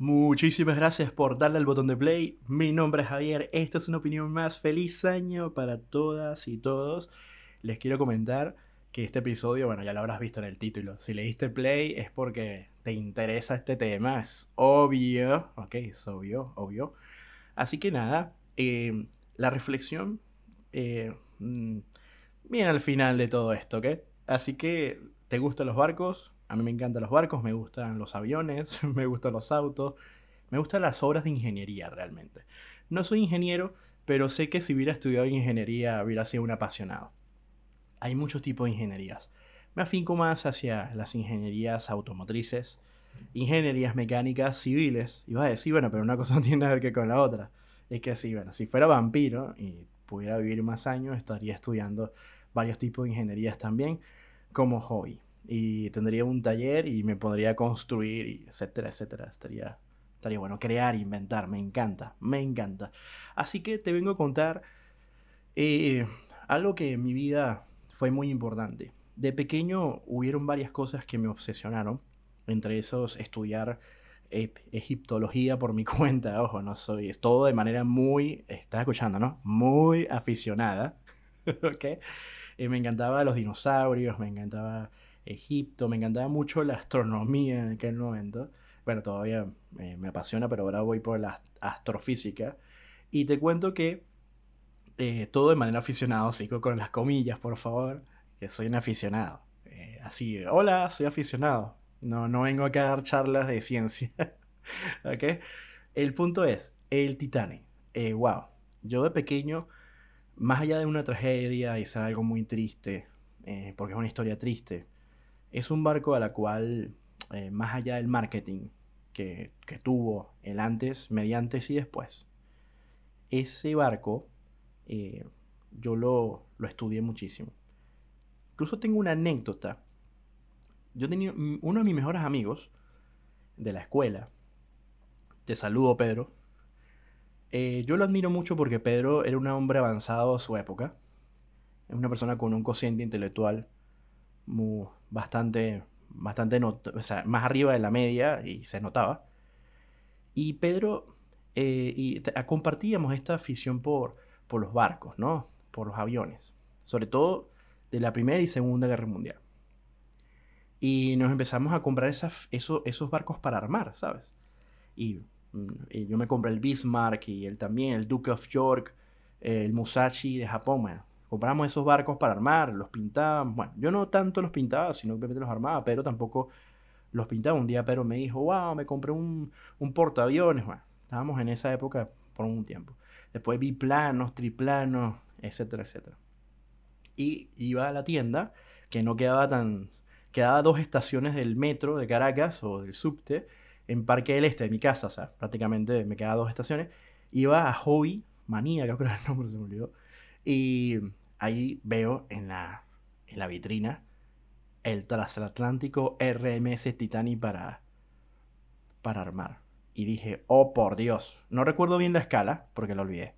Muchísimas gracias por darle al botón de play. Mi nombre es Javier. Esta es una opinión más. Feliz año para todas y todos. Les quiero comentar que este episodio, bueno, ya lo habrás visto en el título. Si le diste play es porque te interesa este tema. Es obvio. Ok, es obvio, obvio. Así que nada, eh, la reflexión eh, mm, viene al final de todo esto, ¿ok? Así que, ¿te gustan los barcos? A mí me encantan los barcos, me gustan los aviones, me gustan los autos, me gustan las obras de ingeniería realmente. No soy ingeniero, pero sé que si hubiera estudiado ingeniería hubiera sido un apasionado. Hay muchos tipos de ingenierías. Me afinco más hacia las ingenierías automotrices, ingenierías mecánicas civiles. Vas a decir, bueno, pero una cosa no tiene nada que ver con la otra. Es que sí, bueno, si fuera vampiro y pudiera vivir más años, estaría estudiando varios tipos de ingenierías también como hobby y tendría un taller y me podría construir, y etcétera, etcétera. Estaría, estaría bueno crear, inventar, me encanta, me encanta. Así que te vengo a contar eh, algo que en mi vida fue muy importante. De pequeño hubieron varias cosas que me obsesionaron, entre esos estudiar egiptología por mi cuenta, ojo, no soy, es todo de manera muy, estás escuchando, ¿no? Muy aficionada, ¿ok? Y me encantaba los dinosaurios, me encantaba Egipto, me encantaba mucho la astronomía en aquel momento. Bueno, todavía me apasiona, pero ahora voy por la astrofísica. Y te cuento que eh, todo de manera aficionado, sigo con las comillas, por favor, que soy un aficionado. Eh, así, hola, soy aficionado. No, no vengo acá a dar charlas de ciencia. ¿Ok? El punto es, el Titanic. Eh, wow. Yo de pequeño, más allá de una tragedia y ser algo muy triste, porque es una historia triste, es un barco a la cual, eh, más allá del marketing que, tuvo el antes, mediante y después, ese barco eh, yo lo, lo estudié muchísimo. Incluso tengo una anécdota. Yo tenía uno de mis mejores amigos de la escuela. Te saludo, Pedro. Eh, yo lo admiro mucho porque Pedro era un hombre avanzado a su época. Es una persona con un cociente intelectual muy, bastante, bastante más arriba de la media y se notaba. Y Pedro eh, y compartíamos esta afición por, por los barcos, ¿no? Por los aviones. Sobre todo de la Primera y Segunda Guerra Mundial. Y nos empezamos a comprar esos, esos barcos para armar, ¿sabes? Y, mm, y, yo me compré el Bismarck y él también, el Duke of York, el Musashi de Japón, bueno, compramos esos barcos para armar, los pintábamos. Bueno, yo no tanto los pintaba, sino que los armaba, pero tampoco los pintaba. Un día pero me dijo, wow, me compré un, un portaaviones. Bueno, estábamos en esa época por un tiempo. Después vi planos, triplanos, etcétera, etcétera. Y iba a la tienda, que no quedaba tan... Quedaba dos estaciones del metro de Caracas o del subte en Parque del Este, de mi casa, o sea, prácticamente me quedaba dos estaciones. Iba a Hobby, Manía, creo que era el nombre, se me olvidó. Y ahí veo en la, en la vitrina el transatlántico RMS Titanic para, para armar. Y dije, oh por Dios, no recuerdo bien la escala porque lo olvidé.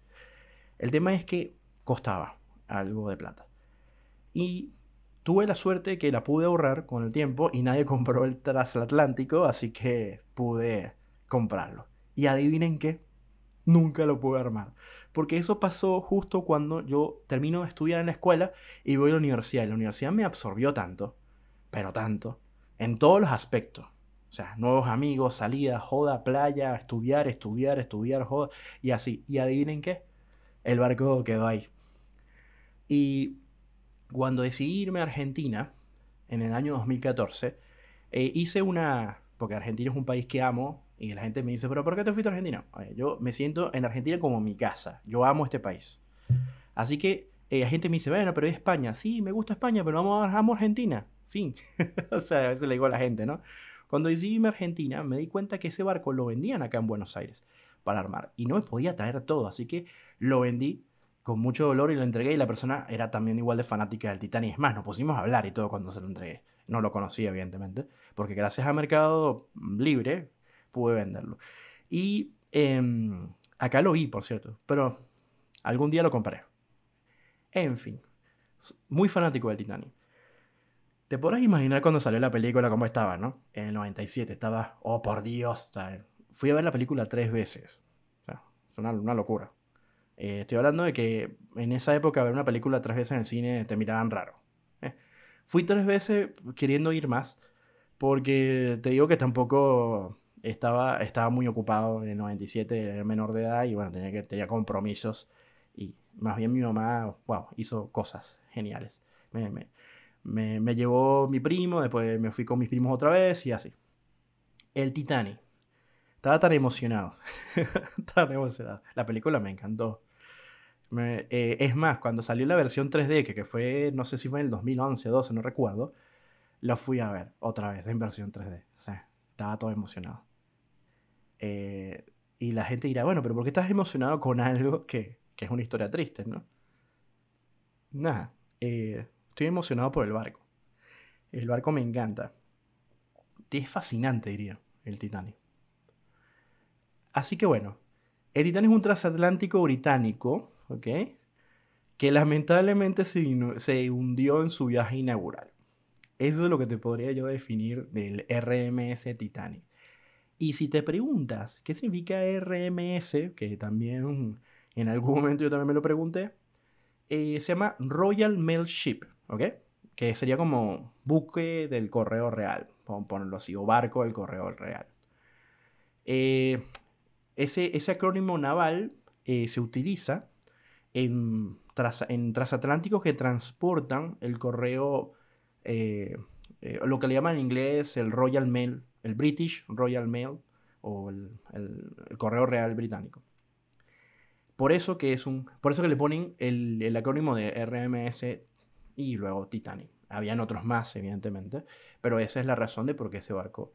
El tema es que costaba algo de plata. Y tuve la suerte que la pude ahorrar con el tiempo y nadie compró el transatlántico, así que pude comprarlo. Y adivinen qué, nunca lo pude armar. Porque eso pasó justo cuando yo termino de estudiar en la escuela y voy a la universidad. Y la universidad me absorbió tanto, pero tanto, en todos los aspectos. O sea, nuevos amigos, salida, joda, playa, estudiar, estudiar, estudiar, joda, y así. Y adivinen qué, el barco quedó ahí. Y cuando decidí irme a Argentina, en el año 2014, eh, hice una, porque Argentina es un país que amo, y la gente me dice, pero ¿por qué te fuiste a Argentina? yo me siento en Argentina como mi casa. Yo amo este país. Así que eh, la gente me dice, bueno, pero es España. Sí, me gusta España, pero vamos amo Argentina. Fin. o sea, a veces le digo a la gente, ¿no? Cuando decidí irme a Argentina, me di cuenta que ese barco lo vendían acá en Buenos Aires para armar. Y no me podía traer todo. Así que lo vendí con mucho dolor y lo entregué. Y la persona era también igual de fanática del Titanic. Es más, nos pusimos a hablar y todo cuando se lo entregué. No lo conocía, evidentemente. Porque gracias a Mercado Libre, pude venderlo. Y em, acá lo vi, por cierto, pero algún día lo compré. En fin, muy fanático del Titanic. Te podrás imaginar cuando salió la película cómo estaba, ¿no? En el 97 estaba, oh por Dios, fui a ver la película tres veces. O sea, es una, una locura. Eh, estoy hablando de que en esa época ver una película tres veces en el cine te miraban raro. ¿eh? Fui tres veces queriendo ir más, porque te digo que tampoco estaba, estaba muy ocupado en el 97, era menor de edad y bueno, tenía, que, tenía compromisos. Y más bien mi mamá, wow, hizo cosas geniales. Me, me, me, me llevó mi primo, después me fui con mis primos otra vez y así. El Titanic. Estaba tan emocionado. tan emocionado. La película me encantó. Eh, es más, cuando salió la versión 3D, que, que, fue, no sé si fue en el 2011 o 12, no recuerdo, lo fui a ver otra vez en versión 3D. O sea, estaba todo emocionado. Eh, y la gente dirá, bueno, pero ¿por qué estás emocionado con algo que, que es una historia triste, no? Nada, eh, estoy emocionado por el barco. El barco me encanta. Es fascinante, diría, el Titanic. Así que bueno, el Titanic es un transatlántico británico, ¿ok? Que lamentablemente se, hundió en su viaje inaugural. Eso es lo que te podría yo definir del RMS Titanic. Y si te preguntas qué significa RMS, que también en algún momento yo también me lo pregunté, eh, se llama Royal Mail Ship, ¿ok? Que sería como buque del correo real, vamos a ponerlo así, o barco del correo real. Eh, ese, acrónimo naval eh, se utiliza en, en, transatlánticos que transportan el correo, lo que le llaman en inglés el Royal Mail, el British Royal Mail o el, correo real británico. Por eso que es un, por eso que le ponen el, acrónimo de RMS y luego Titanic. Habían otros más, evidentemente, pero esa es la razón de por qué ese barco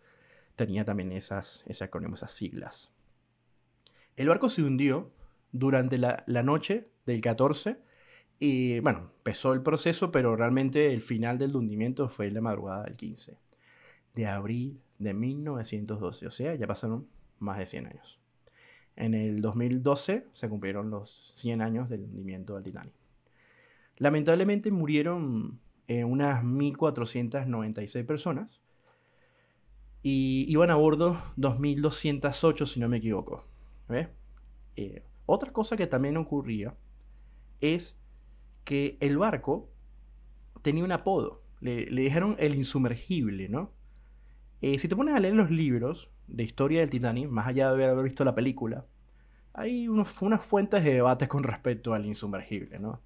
tenía también esas, ese acrónimo, esas siglas. El barco se hundió durante la, noche del 14 y bueno, empezó el proceso, pero realmente el final del hundimiento fue en la madrugada del 15 de abril de 1912, o sea, ya pasaron más de 100 años. En el 2012 se cumplieron los 100 años del hundimiento del Titanic. Lamentablemente murieron eh, unas 1.496 personas y iban a bordo 2.208 si no me equivoco. Eh, otra cosa que también ocurría es que el barco tenía un apodo. Le, dijeron el insumergible, ¿no? Eh, si te pones a leer los libros de historia del Titanic, más allá de haber visto la película, hay unos, unas fuentes de debate con respecto al insumergible, ¿no?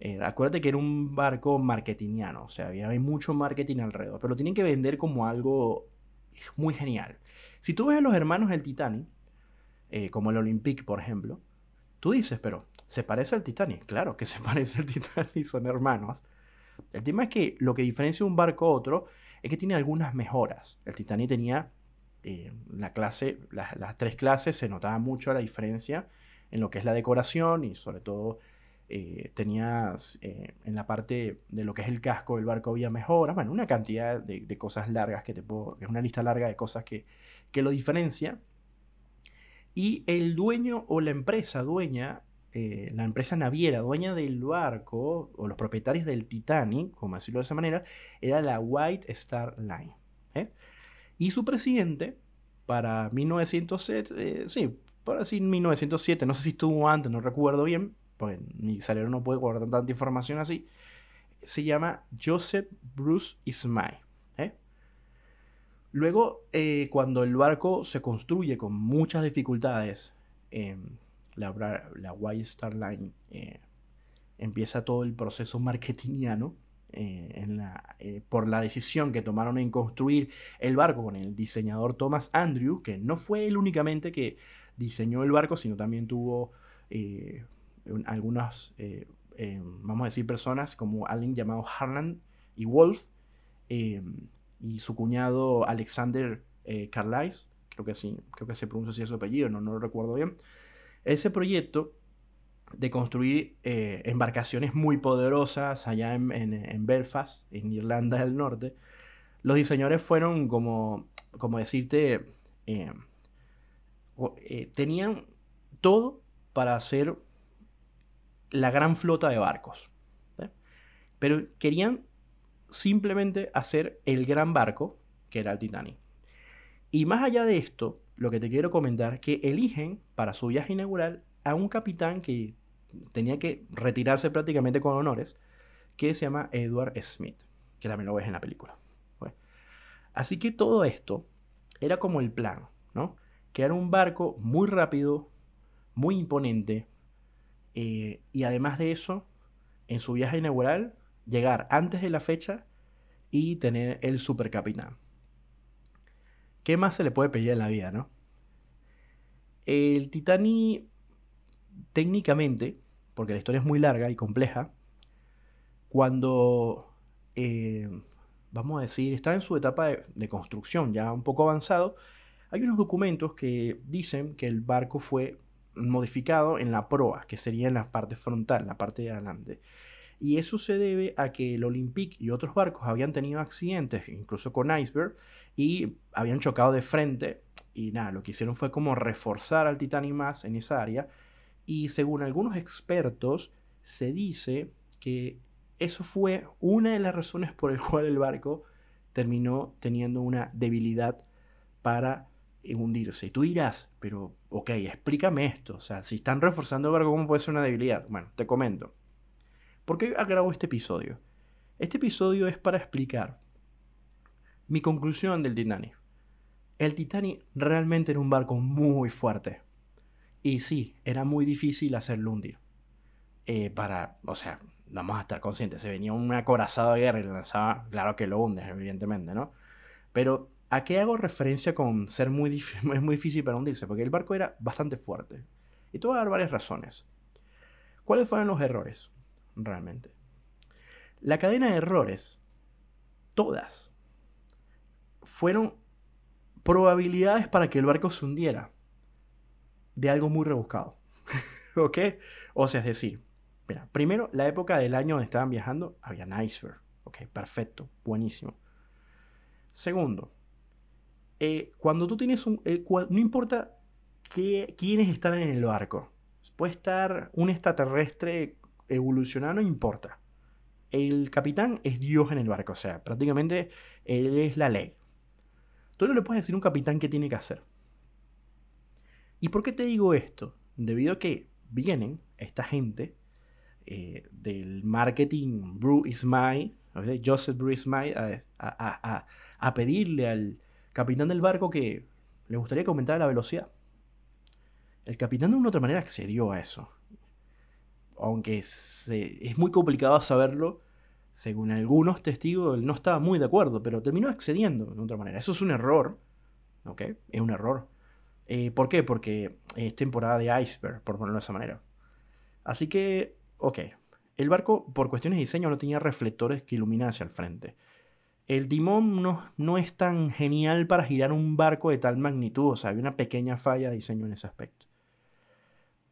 Eh, acuérdate que era un barco marketingiano, o sea, había mucho marketing alrededor, pero lo tienen que vender como algo muy genial. Si tú ves a los hermanos del Titanic, eh, como el Olympique, por ejemplo, tú dices, pero ¿se parece al Titanic? Claro que se parece al Titanic, son hermanos. El tema es que lo que diferencia un barco a otro es que tiene algunas mejoras. El Titanic tenía eh, la clase, las tres clases, se notaba mucho la diferencia en lo que es la decoración y sobre todo eh, tenías en la parte de lo que es el casco del barco había mejoras, bueno, una cantidad de, cosas largas que te puedo, es una lista larga de cosas que, que lo diferencia y el dueño o la empresa dueña, eh, la empresa naviera dueña del barco, o los propietarios del Titanic, como decirlo de esa manera, era la White Star Line. ¿eh? Y su presidente, para 1907, eh, sí, para decir 1907, no sé si estuvo antes, no recuerdo bien, pues mi salero no puede guardar tanta información así, se llama Joseph Bruce Ismay. Luego, cuando el barco se construye con muchas dificultades, la, la White Star Line eh, empieza todo el proceso marketingiano eh, por la decisión que tomaron en construir el barco con el diseñador Thomas Andrew, que no fue él únicamente que diseñó el barco, sino también tuvo algunas, vamos a decir, personas como alguien llamado Harlan y Wolf y su cuñado Alexander eh, Carlisle, creo que sí, creo que se pronuncia así su apellido, no, no lo recuerdo bien. Ese proyecto de construir eh, embarcaciones muy poderosas allá en, Belfast, en Irlanda del Norte, los diseñadores fueron como, como decirte, eh, tenían todo para hacer la gran flota de barcos. Pero querían simplemente hacer el gran barco, que era el Titanic. Y más allá de esto, lo que te quiero comentar, que eligen para su viaje inaugural a un capitán que tenía que retirarse prácticamente con honores, que se llama Edward Smith, que también lo ves en la película. Así que todo esto era como el plan, ¿no? Era un barco muy rápido, muy imponente, eh, y además de eso, en su viaje inaugural, llegar antes de la fecha y tener el supercapitán. ¿Qué más se le puede pedir en la vida, no? El Titanic, técnicamente, porque la historia es muy larga y compleja, cuando, eh, vamos a decir, está en su etapa de, construcción ya un poco avanzado, hay unos documentos que dicen que el barco fue modificado en la proa, que sería en la parte frontal, la parte de adelante. Y eso se debe a que el Olympic y otros barcos habían tenido accidentes, incluso con iceberg, y habían chocado de frente. Y nada, lo que hicieron fue como reforzar al Titanic más en esa área. Y según algunos expertos, se dice que eso fue una de las razones por el cual el barco terminó teniendo una debilidad para hundirse. Y tú dirás, pero ok, explícame esto. O sea, si están reforzando el barco, ¿cómo puede ser una debilidad? Bueno, te comento. ¿Por qué grabo este episodio? Este episodio es para explicar mi conclusión del Titanic. El Titanic realmente era un barco muy fuerte. Y sí, era muy difícil hacerlo hundir. Eh, para, o sea, vamos a estar conscientes, se venía un acorazado de guerra y lanzaba, claro que lo hundes, evidentemente, ¿no? Pero, ¿a qué hago referencia con ser muy, es muy difícil para hundirse? Porque el barco era bastante fuerte. Y te voy a dar varias razones. ¿Cuáles fueron los errores? Realmente. La cadena de errores, todas, fueron probabilidades para que el barco se hundiera de algo muy rebuscado. ¿Ok? O sea, es decir, mira, primero, la época del año donde estaban viajando, había iceberg. Ok, perfecto, buenísimo. Segundo, eh, cuando tú tienes un... Eh, no importa que, quiénes están en el barco. Puede estar un extraterrestre evolucionar no importa. El capitán es Dios en el barco, o sea, prácticamente él es la ley. Tú no le puedes decir a un capitán qué tiene que hacer. ¿Y por qué te digo esto? Debido a que vienen esta gente eh, del marketing Brew Ismail, Joseph Brew Ismail, a, a, pedirle al capitán del barco que le gustaría que aumentara la velocidad. El capitán de una otra manera accedió a eso aunque es muy complicado saberlo, según algunos testigos, él no estaba muy de acuerdo, pero terminó accediendo de otra manera. Eso es un error, ¿ok? Es un error. Eh, ¿Por qué? Porque es temporada de iceberg, por ponerlo de esa manera. Así que, ok. El barco, por cuestiones de diseño, no tenía reflectores que iluminan hacia el frente. El timón no, no es tan genial para girar un barco de tal magnitud, o sea, hay una pequeña falla de diseño en ese aspecto.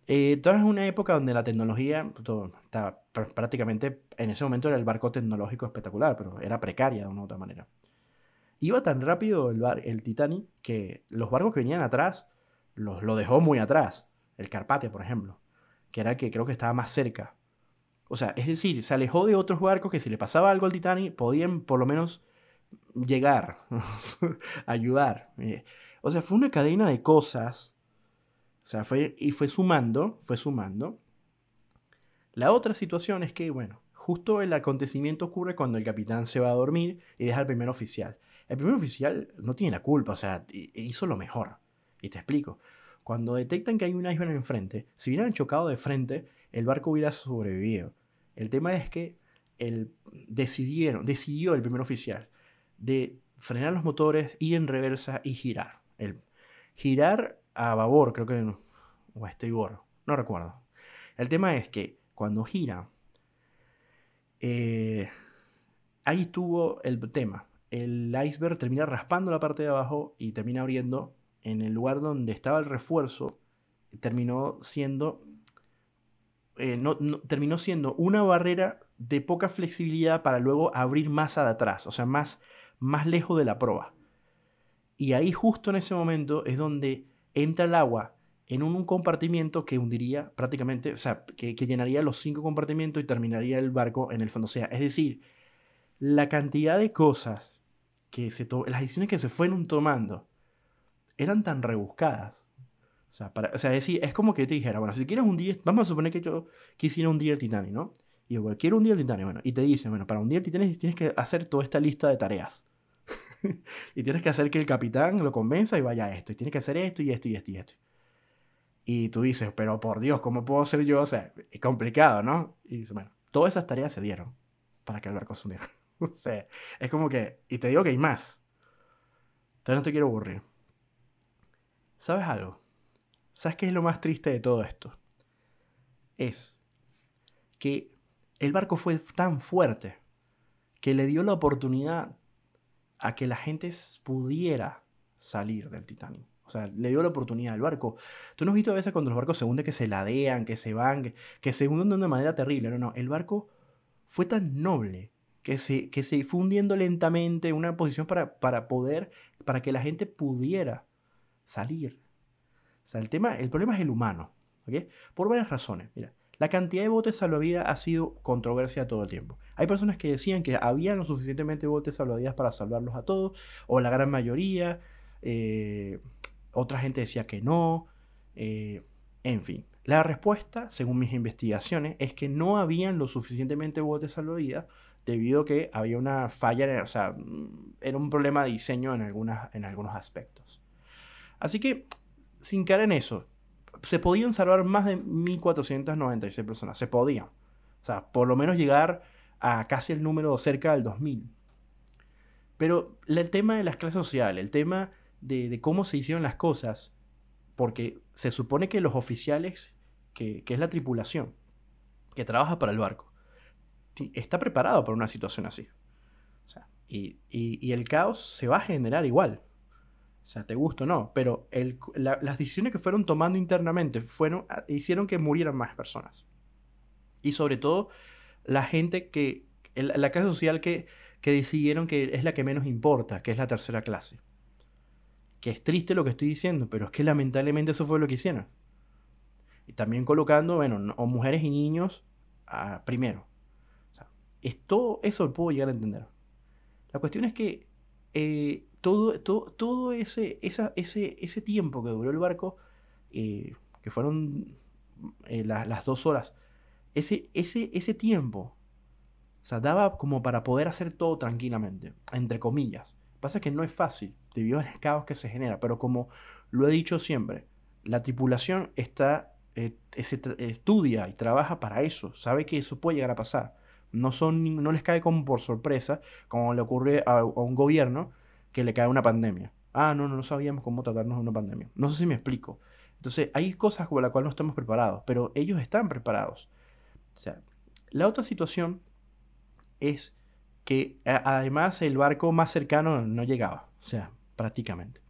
Eh, toda es una época donde la tecnología estaba prácticamente, en ese momento era el barco tecnológico espectacular, pero era precaria de una u otra manera. Iba tan rápido el, bar, el Titanic que los barcos que venían atrás los, lo dejó muy atrás. El Carpathia, por ejemplo, que era que creo que estaba más cerca. O sea, es decir, se alejó de otros barcos que si le pasaba algo al Titanic podían por lo menos llegar, ayudar. Eh, o sea, fue una cadena de cosas o sea, fue, y fue sumando, fue sumando. La otra situación es que, bueno, justo el acontecimiento ocurre cuando el capitán se va a dormir y deja al primer oficial. El primer oficial no tiene la culpa, o sea, hizo lo mejor. Y te explico. Cuando detectan que hay un iceberg enfrente, si hubieran chocado de frente, el barco hubiera sobrevivido. El tema es que el, decidieron, decidió el primer oficial de frenar los motores, ir en reversa y girar. El, girar a babor, creo que, o a estribor, no recuerdo. El tema es que cuando gira, eh, ahí tuvo el tema. El iceberg termina raspando la parte de abajo y termina abriendo en el lugar donde estaba el refuerzo. Terminó siendo, eh, no, terminó siendo una barrera de poca flexibilidad para luego abrir más de atrás, o sea, más, más lejos de la proa. Y ahí justo en ese momento es donde entra el agua en un, compartimiento que hundiría prácticamente, o sea, que, llenaría los cinco compartimentos y terminaría el barco en el fondo. O sea, es decir, la cantidad de cosas que se las decisiones que se fueron tomando eran tan rebuscadas. O sea, para, o sea es, decir, es como que te dijera, bueno, si quieres hundir, vamos a suponer que yo quisiera hundir el Titanic, ¿no? Y yo, bueno, quiero hundir el Titanic, bueno, y te dicen, bueno, para hundir el Titanic tienes que hacer toda esta lista de tareas. y tienes que hacer que el capitán lo convenza y vaya a esto, y tienes que hacer esto y esto y esto y esto. Y tú dices, pero por Dios, ¿cómo puedo ser yo? O sea, es complicado, ¿no? Y dices, bueno, todas esas tareas se dieron para que el barco se hundiera. o sea, es como que, y te digo que hay más. Entonces no te quiero aburrir. ¿Sabes algo? ¿Sabes qué es lo más triste de todo esto? Es que el barco fue tan fuerte que le dio la oportunidad a que la gente pudiera salir del Titanic. O sea, le dio la oportunidad al barco. Tú no has visto a veces cuando los barcos se hunden que se ladean, que se van, que, se hunden de manera terrible. No, no. El barco fue tan noble que se, que se fue hundiendo lentamente en una posición para, para poder, para que la gente pudiera salir. O sea, el, tema, el problema es el humano. ¿ok? Por varias razones. Mira, la cantidad de botes salvavidas ha sido controversia todo el tiempo. Hay personas que decían que había lo suficientemente botes salvavidas para salvarlos a todos, o la gran mayoría. Eh, otra gente decía que no. Eh, en fin, la respuesta, según mis investigaciones, es que no habían lo suficientemente botes salvavidas debido a que había una falla, o sea, mm, era un problema de diseño en, algunas, en algunos aspectos. Así que, sin caer en eso, se podían salvar más de 1.496 personas, se podían. O sea, por lo menos llegar a casi el número cerca del 2.000. Pero el tema de las clases sociales, el tema de, cómo se hicieron las cosas, porque se supone que los oficiales, que, es la tripulación, que trabaja para el barco, está preparado para una situación así. y, el caos se va a generar igual. O sea, te gusta o no, pero las decisiones que fueron tomando internamente fueron, ah, hicieron que murieran más personas. Y sobre todo, la gente que, la clase social que, que decidieron que es la que menos importa, que es la tercera clase que es triste lo que estoy diciendo, pero es que lamentablemente eso fue lo que hicieron. Y también colocando, bueno, o mujeres y niños primero. O sea, todo eso lo puedo llegar a entender. La cuestión es que eh, todo, todo, todo ese, esa, ese, ese tiempo que duró el barco, eh, que fueron eh, las dos horas, ese, ese, ese tiempo, o sea, daba como para poder hacer todo tranquilamente, entre comillas. Pasa que no es fácil debido al caos que se genera, pero como lo he dicho siempre, la tripulación está, eh, estudia y trabaja para eso, sabe que eso puede llegar a pasar. No, son, no les cae como por sorpresa, como le ocurre a, un gobierno que le cae una pandemia. Ah, no, no, no sabíamos cómo tratarnos de una pandemia. No sé si me explico. Entonces, hay cosas con las cuales no estamos preparados, pero ellos están preparados. O sea, la otra situación es que además el barco más cercano no llegaba, o sea, prácticamente.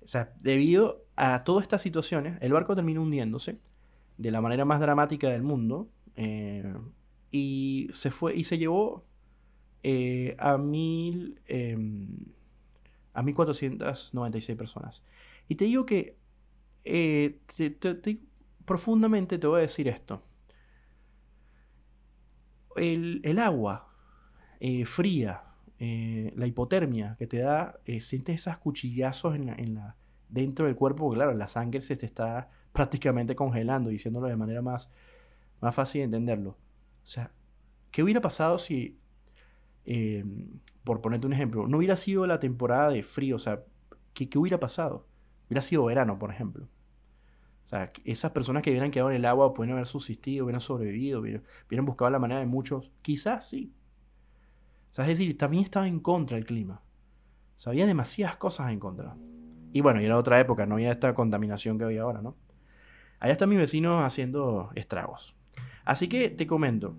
O sea, debido a todas estas situaciones, el barco terminó hundiéndose de la manera más dramática del mundo eh, y se fue y se llevó eh, a mil em, a 1496 personas. Y te digo que eh, profundamente te voy a decir esto. El, el agua eh, fría, eh, la hipotermia que te da, eh, sientes esos cuchillazos en la, dentro del cuerpo, porque claro, la sangre se te está prácticamente congelando, diciéndolo de manera más, más fácil de entenderlo. O sea, ¿qué hubiera pasado si, por ponerte un ejemplo, no hubiera sido la temporada de frío? O sea, ¿qué, ¿qué, hubiera pasado? Hubiera sido verano, por ejemplo. O sea, esas personas que hubieran quedado en el agua pueden haber subsistido, hubieran sobrevivido, hubieran buscado la manera de muchos. Quizás sí, es decir, también estaba en contra del clima. O sea, había demasiadas cosas en contra. Y bueno, y era otra época, no había esta contaminación que había ahora, ¿no? Allá están mis vecinos haciendo estragos. Así que te comento.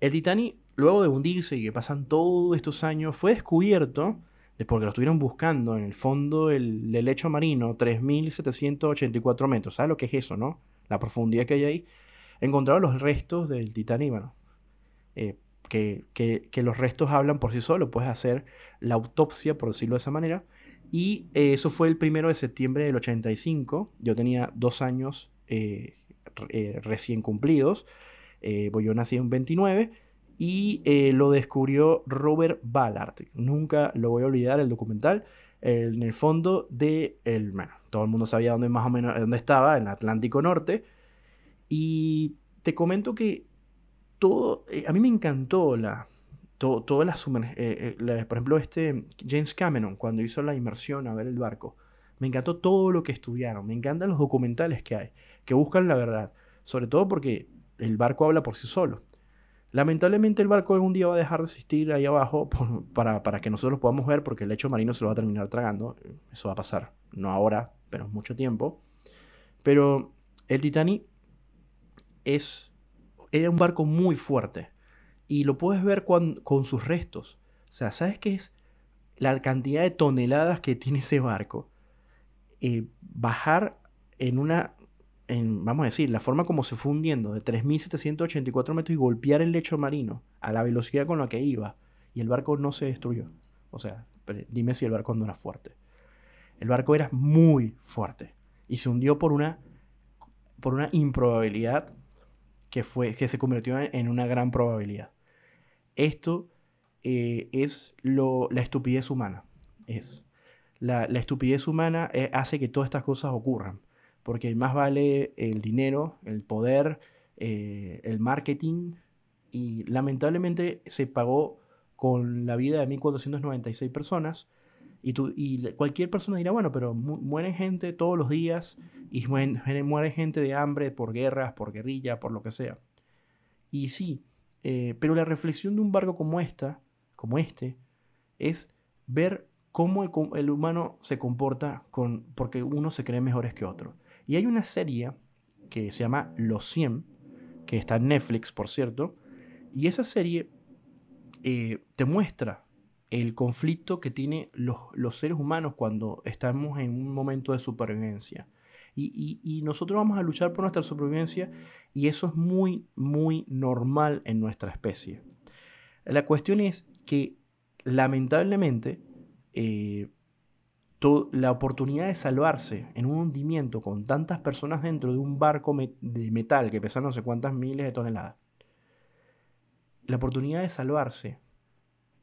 El Titanic, luego de hundirse y que pasan todos estos años, fue descubierto, porque lo estuvieron buscando en el fondo del, lecho marino, 3.784 metros. ¿Sabes lo que es eso, no? La profundidad que hay ahí. Encontraron los restos del Titanic, bueno, eh, que, los restos hablan por sí solos, puedes hacer la autopsia, por decirlo de esa manera. Y eh, eso fue el primero de septiembre del 85, yo tenía dos años eh, eh, recién cumplidos, pues yo nací en 29 y lo descubrió Robert Ballard. Nunca lo voy a olvidar el documental. en el fondo de el, bueno, todo el mundo sabía dónde más o menos dónde estaba, en Atlántico Norte. Y te comento que todo, eh, a mí me encantó la, todas las eh, eh, por ejemplo, este James Cameron, cuando hizo la inmersión a ver el barco, me encantó todo lo que estudiaron, me encantan los documentales que hay, que buscan la verdad, sobre todo porque el barco habla por sí solo. Lamentablemente el barco algún día va a dejar de existir ahí abajo para, para, que nosotros podamos ver porque el lecho marino se lo va a terminar tragando. Eso va a pasar, no ahora, pero mucho tiempo. Pero el Titanic es, era un barco muy fuerte y lo puedes ver con, con sus restos. O sea, ¿sabes qué es la cantidad de toneladas que tiene ese barco? Eh, bajar en una, vamos a decir, la forma como se fue hundiendo de 3.784 metros y golpear el lecho marino a la velocidad con la que iba y el barco no se destruyó. O sea, dime si el barco no era fuerte. El barco era muy fuerte y se hundió por una, por una improbabilidad que, fue, que se convirtió en una gran probabilidad. Esto eh, es lo, la estupidez humana. Es. La, estupidez humana eh, hace que todas estas cosas ocurran. Porque más vale el dinero, el poder, eh, el marketing. Y lamentablemente se pagó con la vida de 1496 personas. Y, tú, y cualquier persona dirá, bueno, pero muere gente todos los días y muere, muere gente de hambre por guerras, por guerrilla, por lo que sea. Y sí, eh, pero la reflexión de un barco como esta, como este, es ver cómo el, humano se comporta con, porque uno se cree mejores que otro. Y hay una serie que se llama Los 100, que está en Netflix, por cierto, y esa serie eh, te muestra el conflicto que tienen los, los, seres humanos cuando estamos en un momento de supervivencia. Y, nosotros vamos a luchar por nuestra supervivencia y eso es muy, muy normal en nuestra especie. La cuestión es que lamentablemente eh, la oportunidad de salvarse en un hundimiento con tantas personas dentro de un barco de metal que pesa no sé cuántas miles de toneladas, la oportunidad de salvarse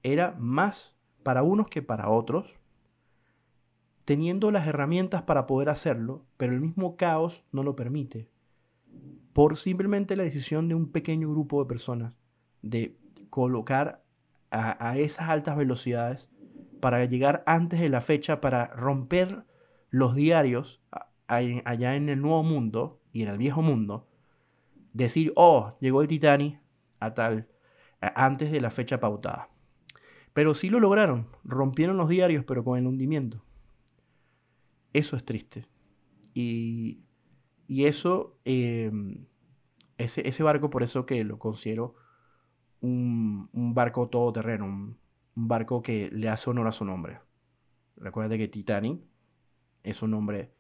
era más para unos que para otros, teniendo las herramientas para poder hacerlo, pero el mismo caos no lo permite. Por simplemente la decisión de un pequeño grupo de personas de colocar a, esas altas velocidades para llegar antes de la fecha, para romper los diarios allá en el nuevo mundo y en el viejo mundo, decir, oh, llegó el Titanic a tal, antes de la fecha pautada. Pero sí lo lograron, rompieron los diarios, pero con el hundimiento. Eso es triste. Y, eso, em, ese, ese, barco, por eso que lo considero un, barco todoterreno, un, un barco que le hace honor a su nombre. Recuerda que Titanic es un nombre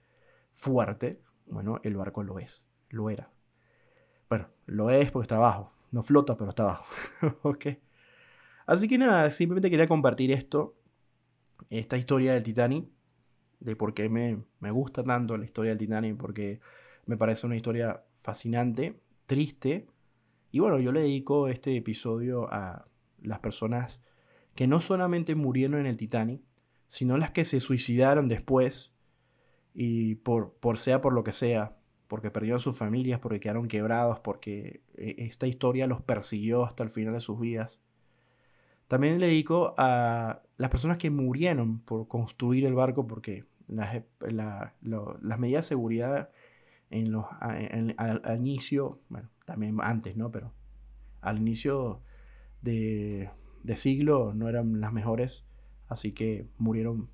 fuerte. Bueno, el barco lo es, lo era. Bueno, lo es porque está abajo. No flota, pero está abajo. ok. Así que nada, simplemente quería compartir esto, esta historia del Titanic, de por qué me, gusta tanto la historia del Titanic, porque me parece una historia fascinante, triste. Y bueno, yo le dedico este episodio a las personas que no solamente murieron en el Titanic, sino las que se suicidaron después y por, por sea por lo que sea, porque perdieron sus familias, porque quedaron quebrados, porque eh, esta historia los persiguió hasta el final de sus vidas. También le dedico a las personas que murieron por construir el barco porque las, las medidas de seguridad en los, al, inicio, bueno, también antes, ¿no? Pero al inicio de, de, siglo no eran las mejores, así que murieron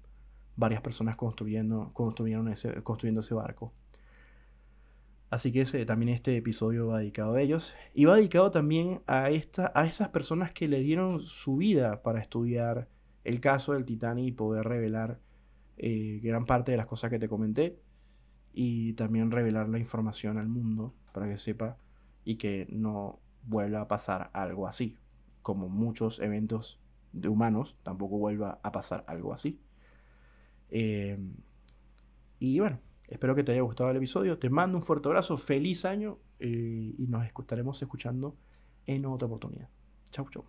varias personas construyendo, construyeron ese, construyendo ese barco. Así que también este episodio va dedicado a ellos. Y va dedicado también a, esta, a esas personas que le dieron su vida para estudiar el caso del Titanic y poder revelar eh, gran parte de las cosas que te comenté. Y también revelar la información al mundo para que sepa y que no vuelva a pasar algo así. Como muchos eventos de humanos, tampoco vuelva a pasar algo así. Eh, y bueno, Espero que te haya gustado el episodio. Te mando un fuerte abrazo, feliz año eh, y nos estaremos escuchando en otra oportunidad. Chau, chau.